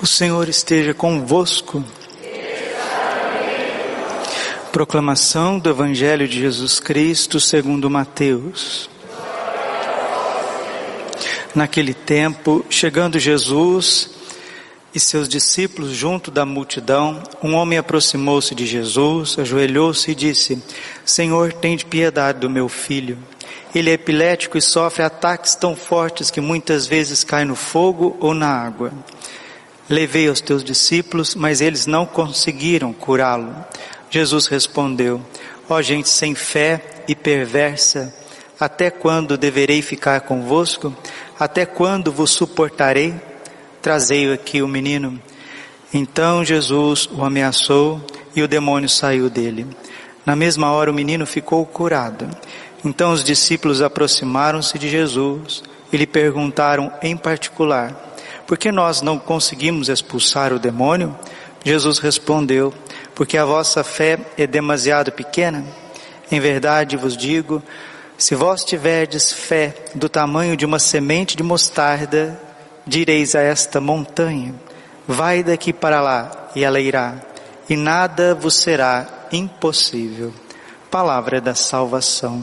O Senhor esteja convosco. Proclamação do Evangelho de Jesus Cristo segundo Mateus. Naquele tempo, chegando Jesus e seus discípulos junto da multidão, um homem aproximou-se de Jesus, ajoelhou-se e disse: Senhor, tende piedade do meu filho. Ele é epilético e sofre ataques tão fortes que muitas vezes cai no fogo ou na água. Levei aos teus discípulos, mas eles não conseguiram curá-lo. Jesus respondeu: Ó oh, gente sem fé e perversa, até quando deverei ficar convosco? Até quando vos suportarei? Trazei aqui o menino. Então Jesus o ameaçou e o demônio saiu dele. Na mesma hora o menino ficou curado. Então os discípulos aproximaram-se de Jesus e lhe perguntaram em particular: por que nós não conseguimos expulsar o demônio? Jesus respondeu: Porque a vossa fé é demasiado pequena. Em verdade vos digo, se vós tiverdes fé do tamanho de uma semente de mostarda, direis a esta montanha: Vai daqui para lá, e ela irá, e nada vos será impossível. Palavra da salvação.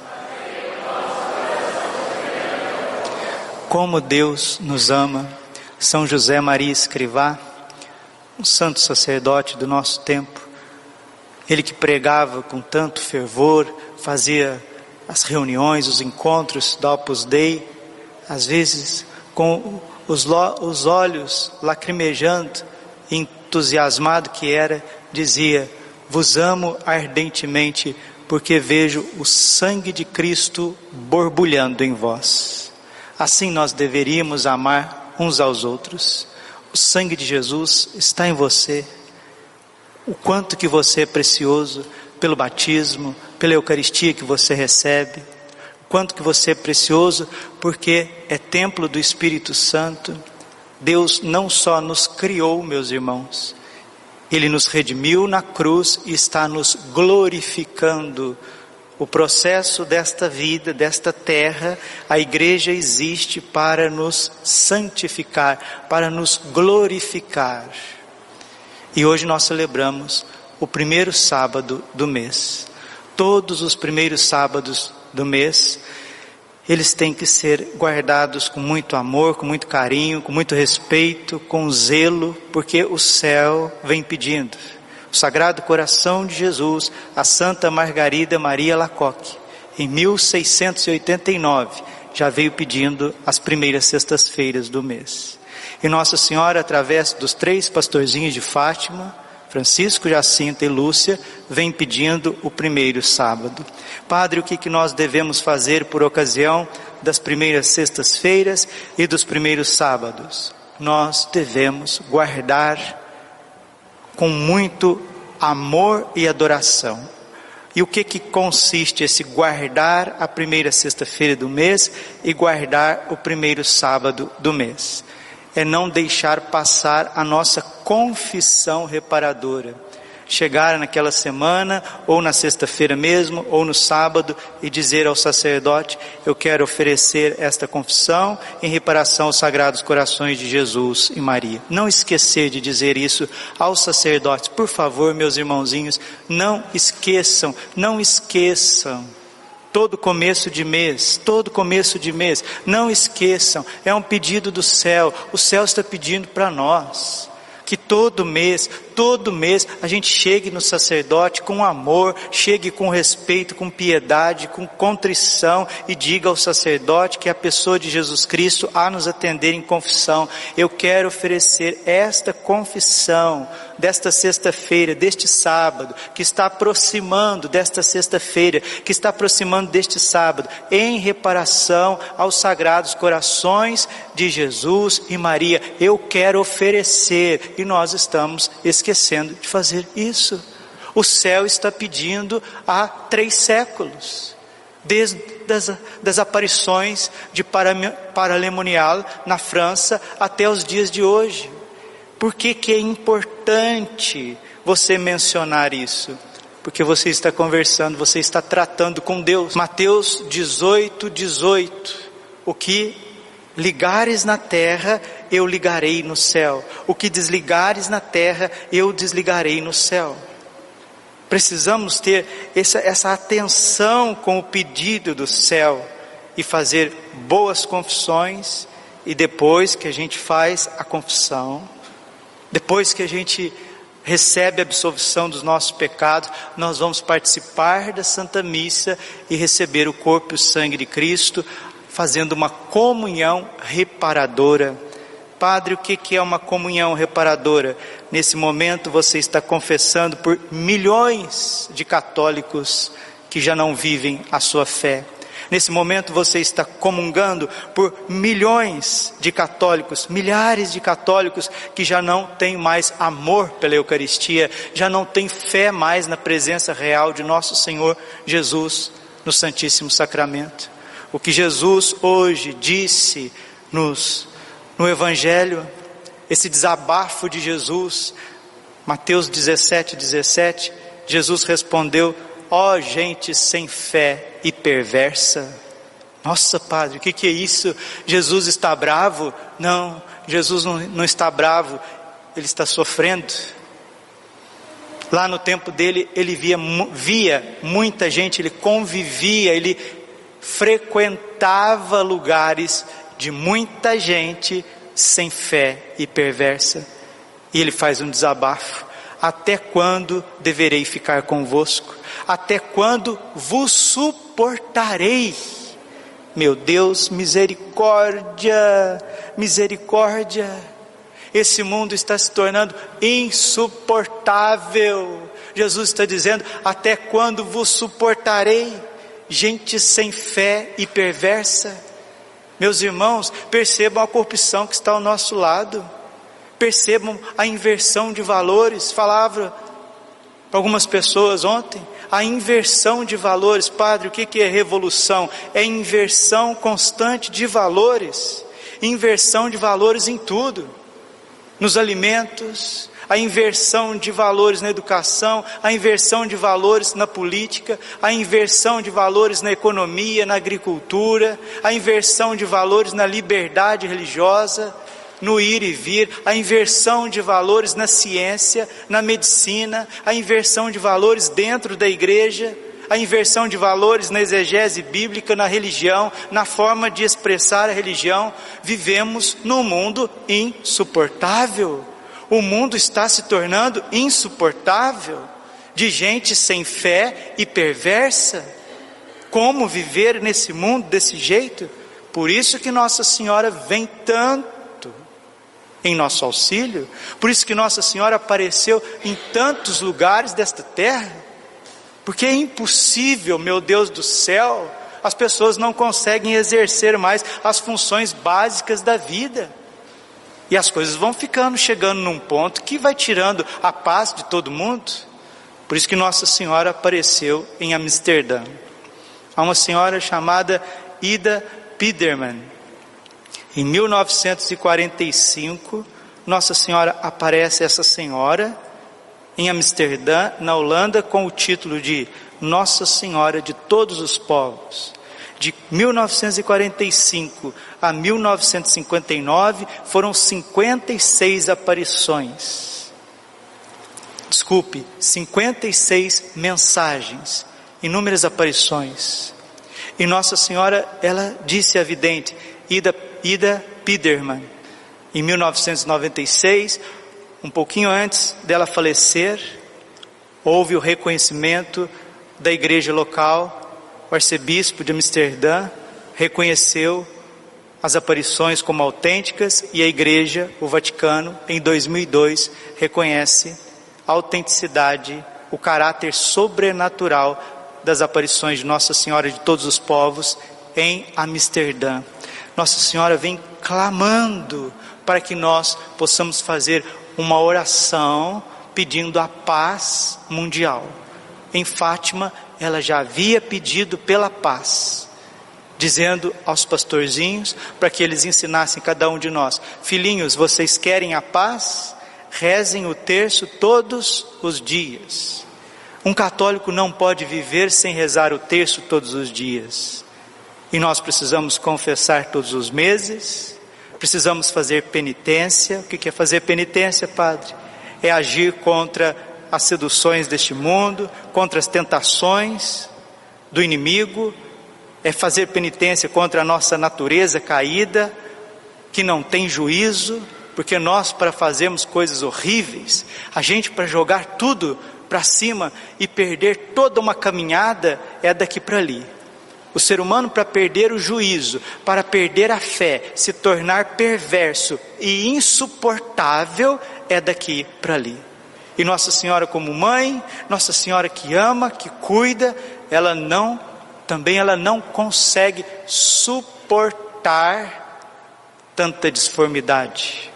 como Deus nos ama. São José Maria Escrivá, um santo sacerdote do nosso tempo, ele que pregava com tanto fervor, fazia as reuniões, os encontros do Opus Dei, às vezes com os, os olhos lacrimejando, entusiasmado que era, dizia: Vos amo ardentemente, porque vejo o sangue de Cristo borbulhando em vós. Assim nós deveríamos amar uns aos outros. O sangue de Jesus está em você. O quanto que você é precioso pelo batismo, pela Eucaristia que você recebe. O quanto que você é precioso porque é templo do Espírito Santo. Deus não só nos criou, meus irmãos, Ele nos redimiu na cruz e está nos glorificando o processo desta vida, desta terra, a igreja existe para nos santificar, para nos glorificar. E hoje nós celebramos o primeiro sábado do mês. Todos os primeiros sábados do mês, eles têm que ser guardados com muito amor, com muito carinho, com muito respeito, com zelo, porque o céu vem pedindo o Sagrado Coração de Jesus, a Santa Margarida Maria Lacoque, em 1689, já veio pedindo as primeiras sextas-feiras do mês. E Nossa Senhora, através dos três pastorzinhos de Fátima, Francisco, Jacinta e Lúcia, vem pedindo o primeiro sábado. Padre, o que, que nós devemos fazer por ocasião das primeiras sextas-feiras e dos primeiros sábados? Nós devemos guardar com muito amor e adoração. E o que que consiste esse guardar a primeira sexta-feira do mês e guardar o primeiro sábado do mês? É não deixar passar a nossa confissão reparadora chegar naquela semana, ou na sexta-feira mesmo, ou no sábado, e dizer ao sacerdote: Eu quero oferecer esta confissão em reparação aos sagrados corações de Jesus e Maria. Não esquecer de dizer isso aos sacerdotes, por favor, meus irmãozinhos, não esqueçam, não esqueçam. Todo começo de mês, todo começo de mês, não esqueçam, é um pedido do céu, o céu está pedindo para nós que todo mês, todo mês a gente chegue no sacerdote com amor, chegue com respeito, com piedade, com contrição e diga ao sacerdote que é a pessoa de Jesus Cristo a nos atender em confissão. Eu quero oferecer esta confissão desta sexta-feira, deste sábado, que está aproximando desta sexta-feira, que está aproximando deste sábado, em reparação aos sagrados corações de Jesus e Maria. Eu quero oferecer e nós estamos esquecendo de fazer isso. O céu está pedindo há três séculos, desde das, das aparições de Paralemonial na França até os dias de hoje. Por que, que é importante você mencionar isso? Porque você está conversando, você está tratando com Deus. Mateus 18, 18. O que ligares na terra, eu ligarei no céu. O que desligares na terra, eu desligarei no céu. Precisamos ter essa, essa atenção com o pedido do céu e fazer boas confissões. E depois que a gente faz a confissão, depois que a gente recebe a absolvição dos nossos pecados, nós vamos participar da Santa Missa e receber o corpo e o sangue de Cristo, fazendo uma comunhão reparadora. Padre, o que é uma comunhão reparadora? Nesse momento você está confessando por milhões de católicos que já não vivem a sua fé. Nesse momento você está comungando por milhões de católicos, milhares de católicos que já não têm mais amor pela Eucaristia, já não têm fé mais na presença real de nosso Senhor Jesus no Santíssimo Sacramento. O que Jesus hoje disse nos, no Evangelho, esse desabafo de Jesus, Mateus 17, 17, Jesus respondeu: Ó oh, gente sem fé e perversa. Nossa, Padre, o que, que é isso? Jesus está bravo? Não, Jesus não, não está bravo, ele está sofrendo. Lá no tempo dele, ele via, via muita gente, ele convivia, ele frequentava lugares de muita gente sem fé e perversa. E ele faz um desabafo. Até quando deverei ficar convosco? Até quando vos suportarei? Meu Deus, misericórdia, misericórdia. Esse mundo está se tornando insuportável. Jesus está dizendo: Até quando vos suportarei? Gente sem fé e perversa. Meus irmãos, percebam a corrupção que está ao nosso lado percebam a inversão de valores. Falava para algumas pessoas ontem, a inversão de valores. Padre, o que é revolução? É inversão constante de valores. Inversão de valores em tudo. Nos alimentos, a inversão de valores na educação, a inversão de valores na política, a inversão de valores na economia, na agricultura, a inversão de valores na liberdade religiosa, no ir e vir, a inversão de valores na ciência, na medicina, a inversão de valores dentro da igreja, a inversão de valores na exegese bíblica, na religião, na forma de expressar a religião. Vivemos num mundo insuportável. O mundo está se tornando insuportável, de gente sem fé e perversa. Como viver nesse mundo desse jeito? Por isso que Nossa Senhora vem tanto em nosso auxílio. Por isso que Nossa Senhora apareceu em tantos lugares desta terra. Porque é impossível, meu Deus do céu, as pessoas não conseguem exercer mais as funções básicas da vida. E as coisas vão ficando, chegando num ponto que vai tirando a paz de todo mundo. Por isso que Nossa Senhora apareceu em Amsterdã. Há uma senhora chamada Ida Piderman, em 1945, Nossa Senhora aparece essa senhora em Amsterdã, na Holanda, com o título de Nossa Senhora de Todos os Povos. De 1945 a 1959 foram 56 aparições. Desculpe, 56 mensagens, inúmeras aparições. E Nossa Senhora, ela disse a vidente: Ida Ida Piderman. Em 1996, um pouquinho antes dela falecer, houve o reconhecimento da igreja local, o arcebispo de Amsterdã reconheceu as aparições como autênticas e a igreja, o Vaticano, em 2002 reconhece a autenticidade, o caráter sobrenatural das aparições de Nossa Senhora de todos os povos em Amsterdã. Nossa Senhora vem clamando para que nós possamos fazer uma oração pedindo a paz mundial. Em Fátima, ela já havia pedido pela paz, dizendo aos pastorzinhos para que eles ensinassem cada um de nós: Filhinhos, vocês querem a paz? Rezem o terço todos os dias. Um católico não pode viver sem rezar o terço todos os dias. E nós precisamos confessar todos os meses, precisamos fazer penitência. O que é fazer penitência, Padre? É agir contra as seduções deste mundo, contra as tentações do inimigo, é fazer penitência contra a nossa natureza caída, que não tem juízo, porque nós, para fazermos coisas horríveis, a gente, para jogar tudo para cima e perder toda uma caminhada, é daqui para ali. O ser humano, para perder o juízo, para perder a fé, se tornar perverso e insuportável, é daqui para ali. E Nossa Senhora, como mãe, Nossa Senhora que ama, que cuida, ela não, também ela não consegue suportar tanta disformidade,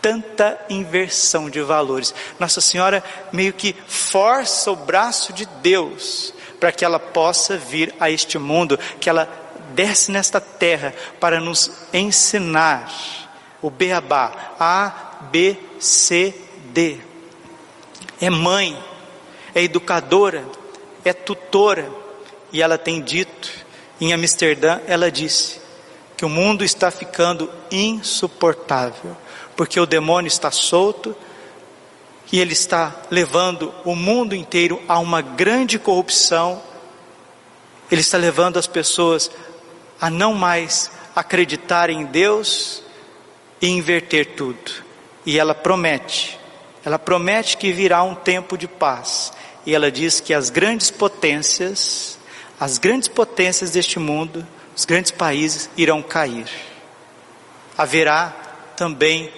tanta inversão de valores. Nossa Senhora meio que força o braço de Deus para que ela possa vir a este mundo, que ela desce nesta terra para nos ensinar o beabá, A, B, C, D. É mãe, é educadora, é tutora, e ela tem dito, em Amsterdã, ela disse que o mundo está ficando insuportável, porque o demônio está solto, e ele está levando o mundo inteiro a uma grande corrupção. Ele está levando as pessoas a não mais acreditar em Deus e inverter tudo. E ela promete, ela promete que virá um tempo de paz. E ela diz que as grandes potências, as grandes potências deste mundo, os grandes países irão cair. Haverá também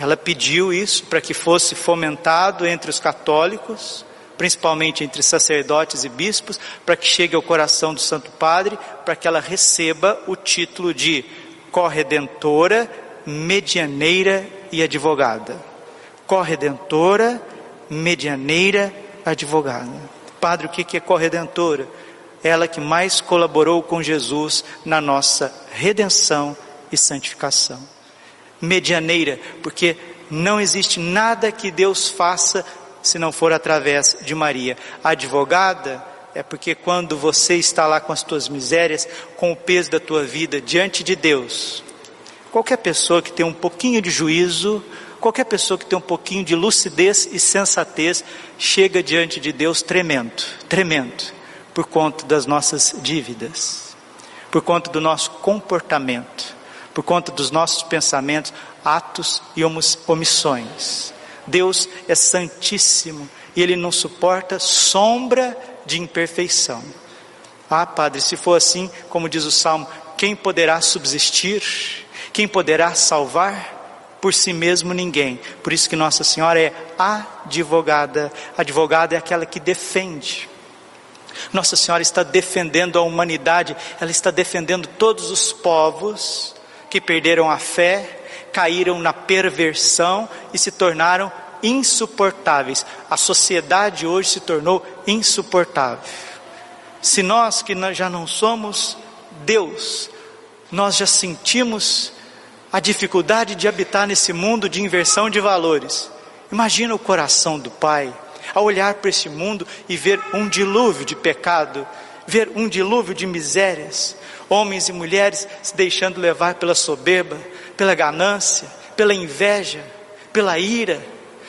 ela pediu isso para que fosse fomentado entre os católicos, principalmente entre sacerdotes e bispos, para que chegue ao coração do Santo Padre, para que ela receba o título de corredentora, medianeira e advogada. Corredentora, medianeira, advogada. Padre, o que é corredentora? Ela que mais colaborou com Jesus na nossa redenção e santificação medianeira, porque não existe nada que Deus faça se não for através de Maria. A advogada é porque quando você está lá com as tuas misérias, com o peso da tua vida diante de Deus, qualquer pessoa que tem um pouquinho de juízo, qualquer pessoa que tem um pouquinho de lucidez e sensatez, chega diante de Deus tremendo, tremendo, por conta das nossas dívidas, por conta do nosso comportamento por conta dos nossos pensamentos, atos e omissões. Deus é santíssimo e Ele não suporta sombra de imperfeição. Ah, Padre, se for assim, como diz o Salmo, quem poderá subsistir? Quem poderá salvar? Por si mesmo ninguém. Por isso que Nossa Senhora é advogada. Advogada é aquela que defende. Nossa Senhora está defendendo a humanidade, ela está defendendo todos os povos que perderam a fé, caíram na perversão e se tornaram insuportáveis. A sociedade hoje se tornou insuportável. Se nós que já não somos Deus, nós já sentimos a dificuldade de habitar nesse mundo de inversão de valores. Imagina o coração do Pai ao olhar para esse mundo e ver um dilúvio de pecado, ver um dilúvio de misérias, homens e mulheres se deixando levar pela soberba, pela ganância, pela inveja, pela ira.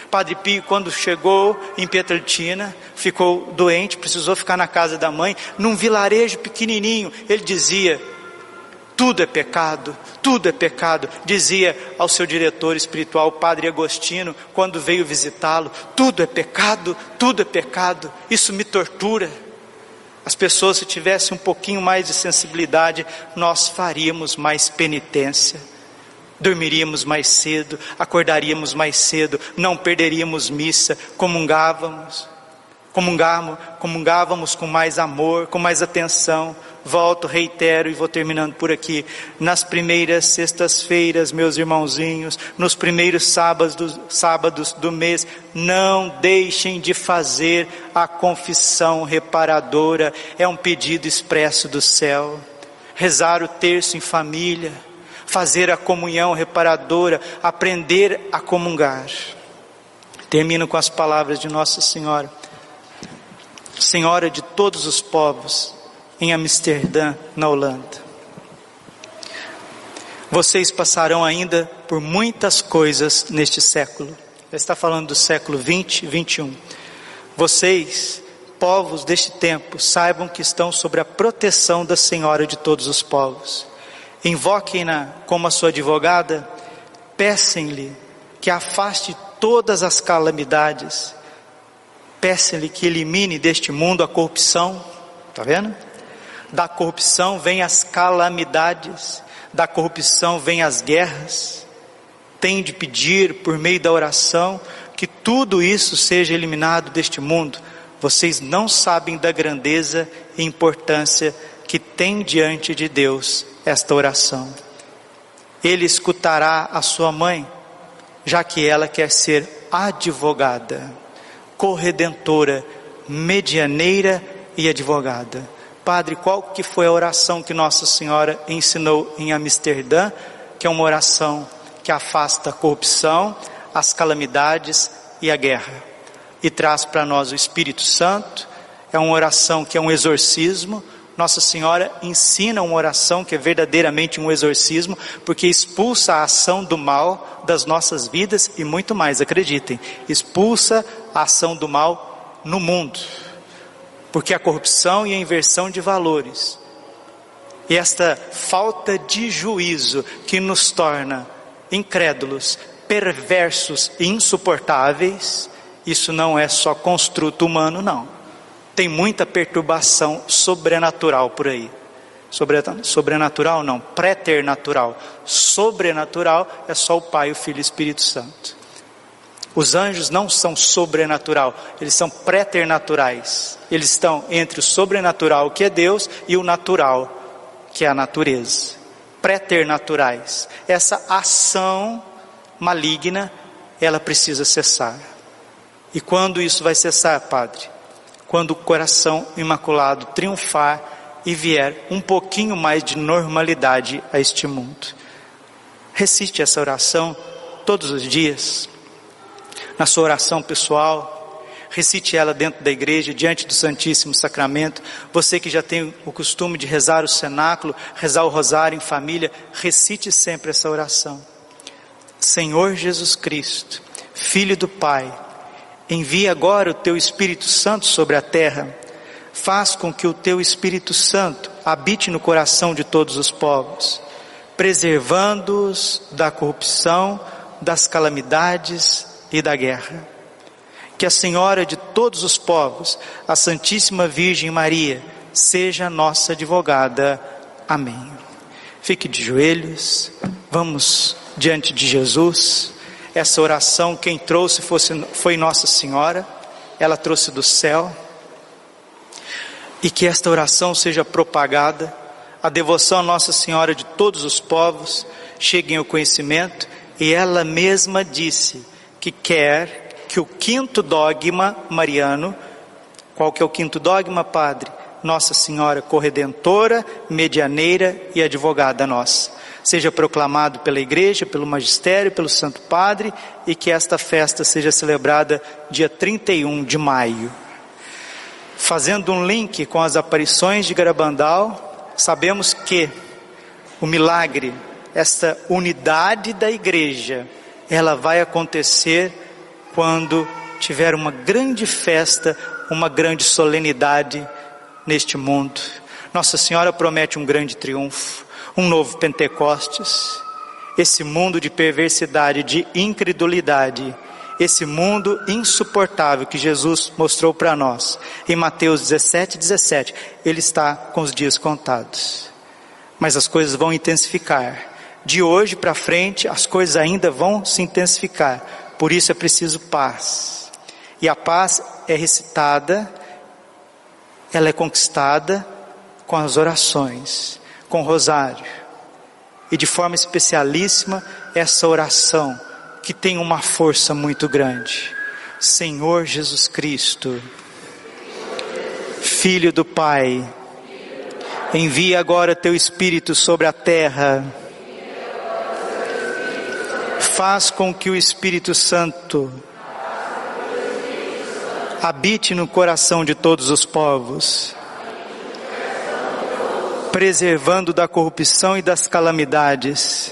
Padre Pio, quando chegou em Pietrelcina, ficou doente, precisou ficar na casa da mãe, num vilarejo pequenininho. Ele dizia: tudo é pecado, tudo é pecado. Dizia ao seu diretor espiritual, padre Agostino, quando veio visitá-lo: tudo é pecado, tudo é pecado, isso me tortura. As pessoas, se tivessem um pouquinho mais de sensibilidade, nós faríamos mais penitência, dormiríamos mais cedo, acordaríamos mais cedo, não perderíamos missa, comungávamos, comungávamos, comungávamos com mais amor, com mais atenção volto, reitero e vou terminando por aqui. Nas primeiras sextas-feiras, meus irmãozinhos, nos primeiros sábados do, sábados do mês, não deixem de fazer a confissão reparadora, é um pedido expresso do céu. Rezar o terço em família, fazer a comunhão reparadora, aprender a comungar. Termino com as palavras de Nossa Senhora. Senhora de todos os povos, em Amsterdã, na Holanda. Vocês passarão ainda por muitas coisas neste século. Está falando do século 20 e 21. Vocês, povos deste tempo, saibam que estão sob a proteção da Senhora de todos os povos. Invoquem-na como a sua advogada, peçam-lhe que afaste todas as calamidades, peçam-lhe que elimine deste mundo a corrupção, está vendo? Da corrupção vem as calamidades, da corrupção vem as guerras. Tem de pedir por meio da oração que tudo isso seja eliminado deste mundo. Vocês não sabem da grandeza e importância que tem diante de Deus esta oração. Ele escutará a sua mãe, já que ela quer ser advogada, corredentora, medianeira e advogada. Padre, qual que foi a oração que Nossa Senhora ensinou em Amsterdã? Que é uma oração que afasta a corrupção, as calamidades e a guerra. E traz para nós o Espírito Santo. É uma oração que é um exorcismo. Nossa Senhora ensina uma oração que é verdadeiramente um exorcismo, porque expulsa a ação do mal das nossas vidas e muito mais, acreditem, expulsa a ação do mal no mundo porque a corrupção e a inversão de valores, e esta falta de juízo que nos torna incrédulos, perversos e insuportáveis, isso não é só construto humano, não. Tem muita perturbação sobrenatural por aí. Sobrenatural não, préternatural. Sobrenatural é só o Pai, o Filho e o Espírito Santo. Os anjos não são sobrenatural, eles são preternaturais. Eles estão entre o sobrenatural, que é Deus, e o natural, que é a natureza. Preternaturais. Essa ação maligna, ela precisa cessar. E quando isso vai cessar, Padre? Quando o coração imaculado triunfar e vier um pouquinho mais de normalidade a este mundo. Recite essa oração todos os dias na sua oração pessoal, recite ela dentro da igreja, diante do Santíssimo Sacramento. Você que já tem o costume de rezar o cenáculo, rezar o rosário em família, recite sempre essa oração. Senhor Jesus Cristo, Filho do Pai, envia agora o teu Espírito Santo sobre a terra. Faz com que o teu Espírito Santo habite no coração de todos os povos, preservando-os da corrupção, das calamidades, e da guerra. Que a Senhora de todos os povos, a Santíssima Virgem Maria, seja nossa advogada. Amém. Fique de joelhos, vamos diante de Jesus. Essa oração, quem trouxe fosse, foi Nossa Senhora, ela trouxe do céu. E que esta oração seja propagada, a devoção a Nossa Senhora de todos os povos chegue ao conhecimento, e ela mesma disse: que quer que o quinto dogma mariano, qual que é o quinto dogma, Padre? Nossa Senhora corredentora, medianeira e advogada nossa. Seja proclamado pela igreja, pelo magistério, pelo Santo Padre e que esta festa seja celebrada dia 31 de maio. Fazendo um link com as aparições de Garabandal, sabemos que o milagre, esta unidade da igreja, ela vai acontecer quando tiver uma grande festa, uma grande solenidade neste mundo. Nossa Senhora promete um grande triunfo, um novo Pentecostes, esse mundo de perversidade, de incredulidade, esse mundo insuportável que Jesus mostrou para nós. Em Mateus 17, 17, ele está com os dias contados. Mas as coisas vão intensificar. De hoje para frente, as coisas ainda vão se intensificar. Por isso é preciso paz. E a paz é recitada, ela é conquistada com as orações, com o rosário. E de forma especialíssima, essa oração que tem uma força muito grande. Senhor Jesus Cristo, Filho do Pai, envia agora teu Espírito sobre a terra. Faz com que o Espírito Santo habite no coração de todos os povos, preservando da corrupção e das calamidades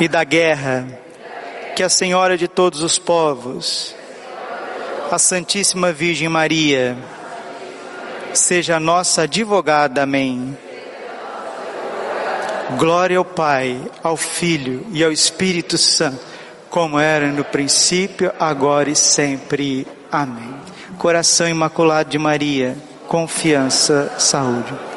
e da guerra, que a Senhora de todos os povos, a Santíssima Virgem Maria, seja nossa advogada. Amém. Glória ao Pai, ao Filho e ao Espírito Santo, como era no princípio, agora e sempre. Amém. Coração Imaculado de Maria, confiança, saúde.